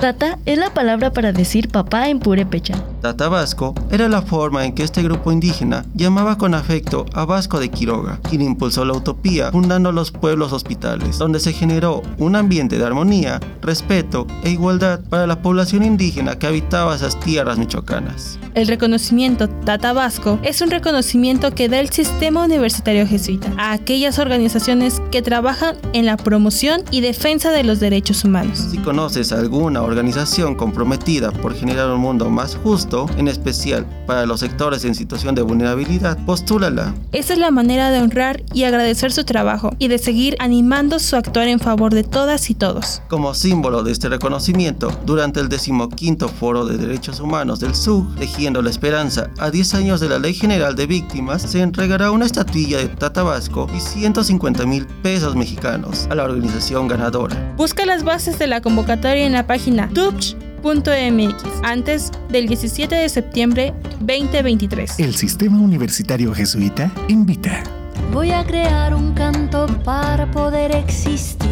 Tata es la palabra para decir papá en purépecha. Tata Vasco era la forma en que este grupo indígena llamaba con afecto a Vasco de Quiroga, quien impulsó la utopía fundando los pueblos hospitales, donde se generó un ambiente de armonía, respeto e igualdad para la población indígena que habitaba esas tierras michoacanas. El reconocimiento Tata Vasco es un reconocimiento que da el sistema universitario jesuita a aquellas organizaciones que trabajan en la promoción y defensa de los derechos humanos. Si conoces alguna organización comprometida por generar un mundo más justo, en especial para los sectores en situación de vulnerabilidad, postúlala. Esa es la manera de honrar y agradecer su trabajo y de seguir animando su actuar en favor de todas y todos. Como símbolo de este reconocimiento, durante el decimoquinto Foro de Derechos Humanos del SUG, Tejiendo la Esperanza, a 10 años de la Ley General de Víctimas, se entregará una estatuilla de Tata Vasco y 150 mil pesos mexicanos a la organización ganadora. Busca las bases de la convocatoria en la página tupch.mx antes del 17 de septiembre 2023. El Sistema Universitario Jesuita invita. Voy a crear un canto para poder existir.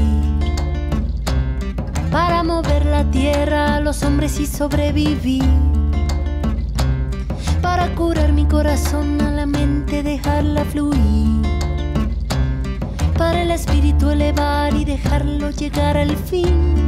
Para mover la tierra a los hombres y sobrevivir. Para curar mi corazón a la mente, dejarla fluir. Para el espíritu elevar y dejarlo llegar al fin